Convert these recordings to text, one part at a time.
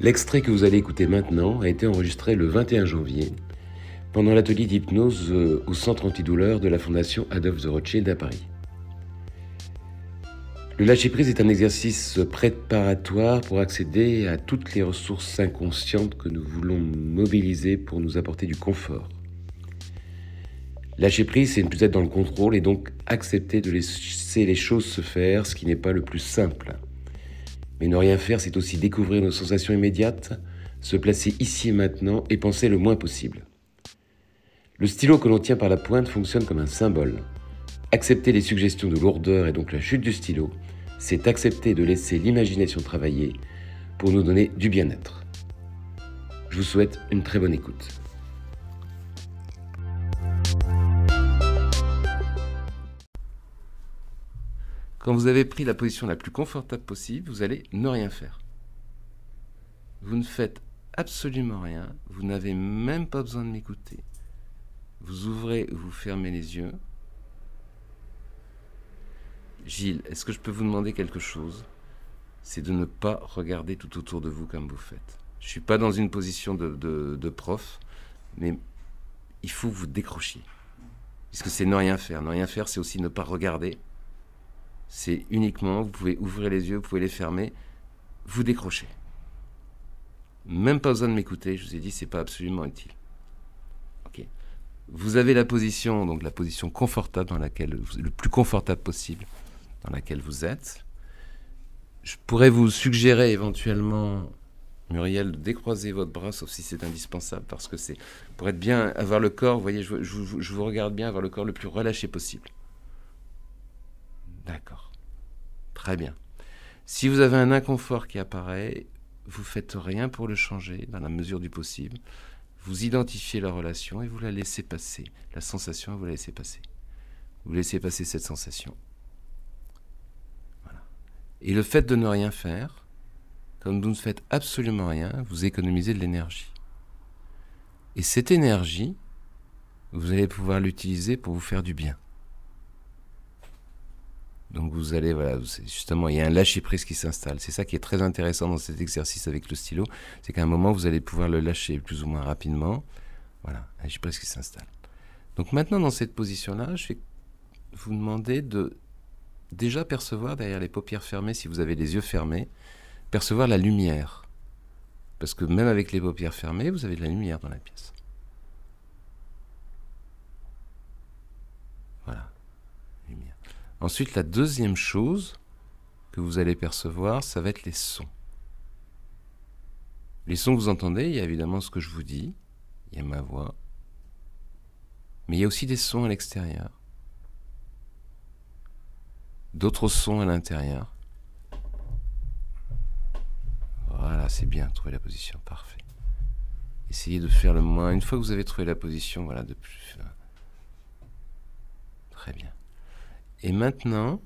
L'extrait que vous allez écouter maintenant a été enregistré le 21 janvier pendant l'atelier d'hypnose euh, au centre antidouleur de la Fondation Adolphe de Rothschild à Paris. Le lâcher-prise est un exercice préparatoire pour accéder à toutes les ressources inconscientes que nous voulons mobiliser pour nous apporter du confort. Lâcher prise, c'est ne plus être dans le contrôle et donc accepter de laisser les choses se faire, ce qui n'est pas le plus simple. Mais ne rien faire, c'est aussi découvrir nos sensations immédiates, se placer ici et maintenant et penser le moins possible. Le stylo que l'on tient par la pointe fonctionne comme un symbole. Accepter les suggestions de lourdeur et donc la chute du stylo, c'est accepter de laisser l'imagination travailler pour nous donner du bien-être. Je vous souhaite une très bonne écoute. Quand vous avez pris la position la plus confortable possible, vous allez ne rien faire. Vous ne faites absolument rien, vous n'avez même pas besoin de m'écouter. Vous ouvrez ou vous fermez les yeux. Gilles, est-ce que je peux vous demander quelque chose? C'est de ne pas regarder tout autour de vous comme vous faites. Je ne suis pas dans une position de, de prof, mais il faut vous décrochiez. Puisque c'est ne rien faire. Ne rien faire, c'est aussi ne pas regarder c'est uniquement, vous pouvez ouvrir les yeux, vous pouvez les fermer, vous décrochez. Même pas besoin de m'écouter, je vous ai dit, c'est pas absolument utile. Ok. Vous avez la position, donc la position confortable dans laquelle, le plus confortable possible dans laquelle vous êtes. Je pourrais vous suggérer éventuellement, Muriel, de décroiser votre bras, sauf si c'est indispensable, parce que c'est pour être bien, avoir le corps, vous voyez, je, je vous regarde bien, avoir le corps le plus relâché possible. D'accord. Très bien. Si vous avez un inconfort qui apparaît, vous faites rien pour le changer dans la mesure du possible. Vous identifiez la relation et vous la laissez passer. La sensation, vous la laissez passer. Vous laissez passer cette sensation. Et le fait de ne rien faire, comme vous ne faites absolument rien, vous économisez de l'énergie. Et cette énergie, vous allez pouvoir l'utiliser pour vous faire du bien. Donc vous allez, voilà, justement, il y a un lâcher-prise qui s'installe. C'est ça qui est très intéressant dans cet exercice avec le stylo, c'est qu'à un moment, vous allez pouvoir le lâcher plus ou moins rapidement. Voilà, un lâcher-prise qui s'installe. Donc maintenant, dans cette position-là, je vais vous demander de déjà percevoir derrière les paupières fermées, si vous avez les yeux fermés, percevoir la lumière. Parce que même avec les paupières fermées, vous avez de la lumière dans la pièce. Voilà. Ensuite, la deuxième chose que vous allez percevoir, ça va être les sons. Les sons que vous entendez, il y a évidemment ce que je vous dis, il y a ma voix, mais il y a aussi des sons à l'extérieur, d'autres sons à l'intérieur. Voilà, c'est bien, trouver la position, parfait. Essayez de faire le moins. Une fois que vous avez trouvé la position, voilà, de plus. Très bien. Et maintenant,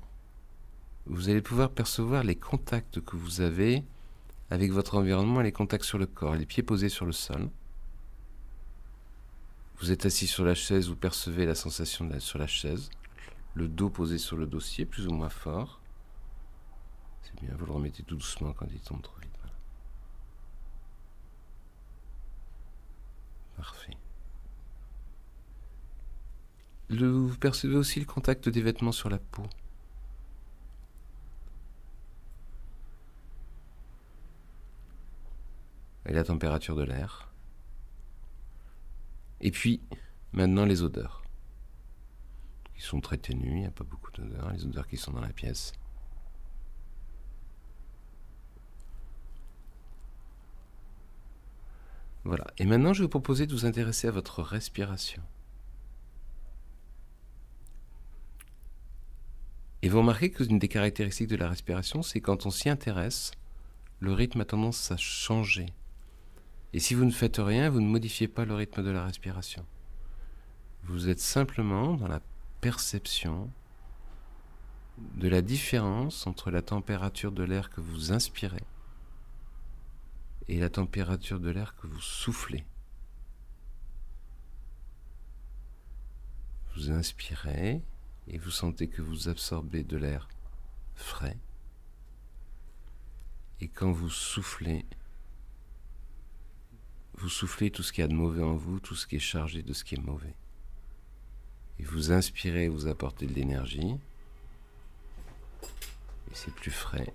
vous allez pouvoir percevoir les contacts que vous avez avec votre environnement et les contacts sur le corps, les pieds posés sur le sol. Vous êtes assis sur la chaise, vous percevez la sensation sur la chaise, le dos posé sur le dossier, plus ou moins fort. C'est bien, vous le remettez tout doucement quand il tombe trop vite. Parfait vous percevez aussi le contact des vêtements sur la peau. Et la température de l'air. Et puis, maintenant les odeurs. Qui sont très ténues, il n'y a pas beaucoup d'odeurs, les odeurs qui sont dans la pièce. Voilà. Et maintenant, je vais vous proposer de vous intéresser à votre respiration. Et vous remarquez qu'une des caractéristiques de la respiration, c'est quand on s'y intéresse, le rythme a tendance à changer. Et si vous ne faites rien, vous ne modifiez pas le rythme de la respiration. Vous êtes simplement dans la perception de la différence entre la température de l'air que vous inspirez et la température de l'air que vous soufflez. Vous inspirez et vous sentez que vous absorbez de l'air frais. Et quand vous soufflez, vous soufflez tout ce qu'il y a de mauvais en vous, tout ce qui est chargé de ce qui est mauvais. Et vous inspirez, vous apportez de l'énergie. Et c'est plus frais.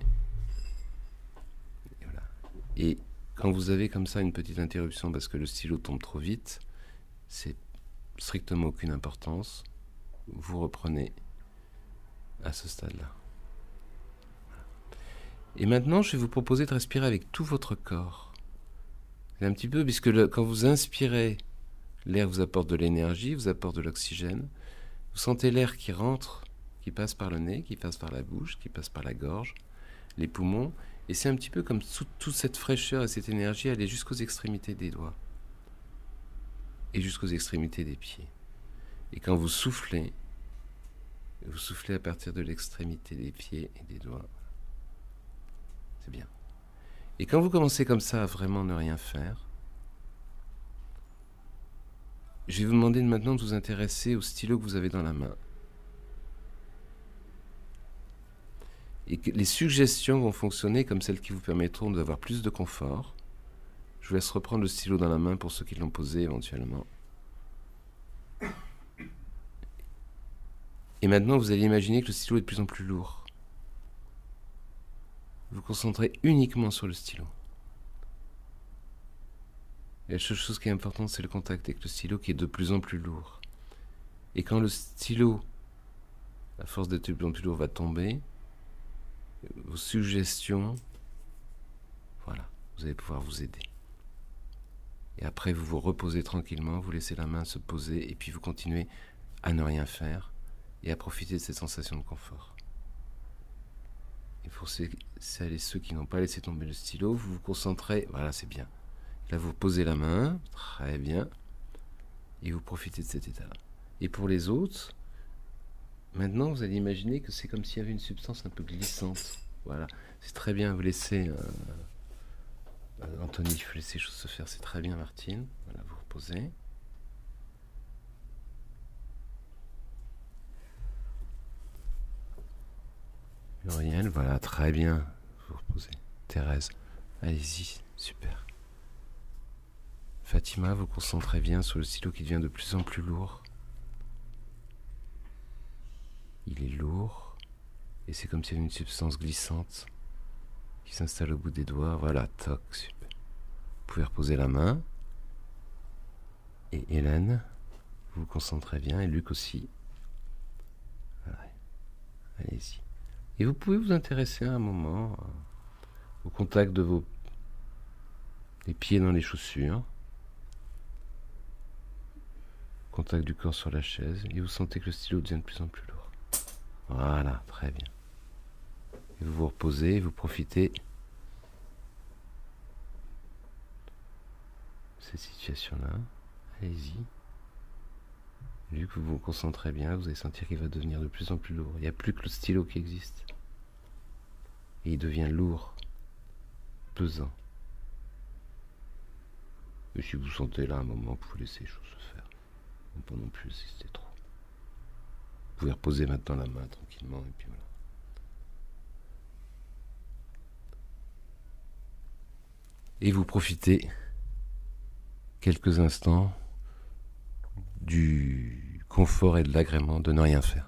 Et, et quand vous avez comme ça une petite interruption parce que le stylo tombe trop vite, c'est strictement aucune importance. Vous reprenez à ce stade-là. Et maintenant, je vais vous proposer de respirer avec tout votre corps. Un petit peu, puisque quand vous inspirez, l'air vous apporte de l'énergie, vous apporte de l'oxygène. Vous sentez l'air qui rentre, qui passe par le nez, qui passe par la bouche, qui passe par la gorge, les poumons. Et c'est un petit peu comme toute cette fraîcheur et cette énergie aller jusqu'aux extrémités des doigts et jusqu'aux extrémités des pieds. Et quand vous soufflez, vous soufflez à partir de l'extrémité des pieds et des doigts. C'est bien. Et quand vous commencez comme ça à vraiment ne rien faire, je vais vous demander maintenant de vous intéresser au stylo que vous avez dans la main. Et les suggestions vont fonctionner comme celles qui vous permettront d'avoir plus de confort. Je vous laisse reprendre le stylo dans la main pour ceux qui l'ont posé éventuellement. Et maintenant, vous allez imaginer que le stylo est de plus en plus lourd. Vous concentrez uniquement sur le stylo. La seule chose qui est importante, c'est le contact avec le stylo qui est de plus en plus lourd. Et quand le stylo, à force d'être de plus en plus lourd, va tomber, vos suggestions, voilà, vous allez pouvoir vous aider. Et après, vous vous reposez tranquillement, vous laissez la main se poser, et puis vous continuez à ne rien faire et à profiter de cette sensation de confort. Et pour celles et ceux qui n'ont pas laissé tomber le stylo, vous vous concentrez, voilà, c'est bien. Là, vous posez la main, très bien, et vous profitez de cet état-là. Et pour les autres, maintenant, vous allez imaginer que c'est comme s'il y avait une substance un peu glissante. Voilà, c'est très bien, vous laissez... Euh, euh, Anthony, il faut laisser les choses se faire, c'est très bien, Martine. Voilà, vous reposez. Muriel, voilà, très bien. Vous reposez. Thérèse, allez-y, super. Fatima, vous concentrez bien sur le stylo qui devient de plus en plus lourd. Il est lourd et c'est comme s'il y avait une substance glissante qui s'installe au bout des doigts. Voilà, toc, super. Vous pouvez reposer la main. Et Hélène, vous vous concentrez bien, et Luc aussi. Allez-y. Et vous pouvez vous intéresser à un moment euh, au contact de vos les pieds dans les chaussures, contact du corps sur la chaise, et vous sentez que le stylo devient de plus en plus lourd. Voilà, très bien. Et vous vous reposez, vous profitez de cette situation-là. Allez-y. Vu que vous vous concentrez bien, vous allez sentir qu'il va devenir de plus en plus lourd. Il n'y a plus que le stylo qui existe. Et il devient lourd, pesant. Et si vous sentez là un moment, vous pouvez laisser les choses se faire. Pas non plus si trop. Vous pouvez reposer maintenant la main tranquillement et puis voilà. Et vous profitez quelques instants du confort et de l'agrément de ne rien faire.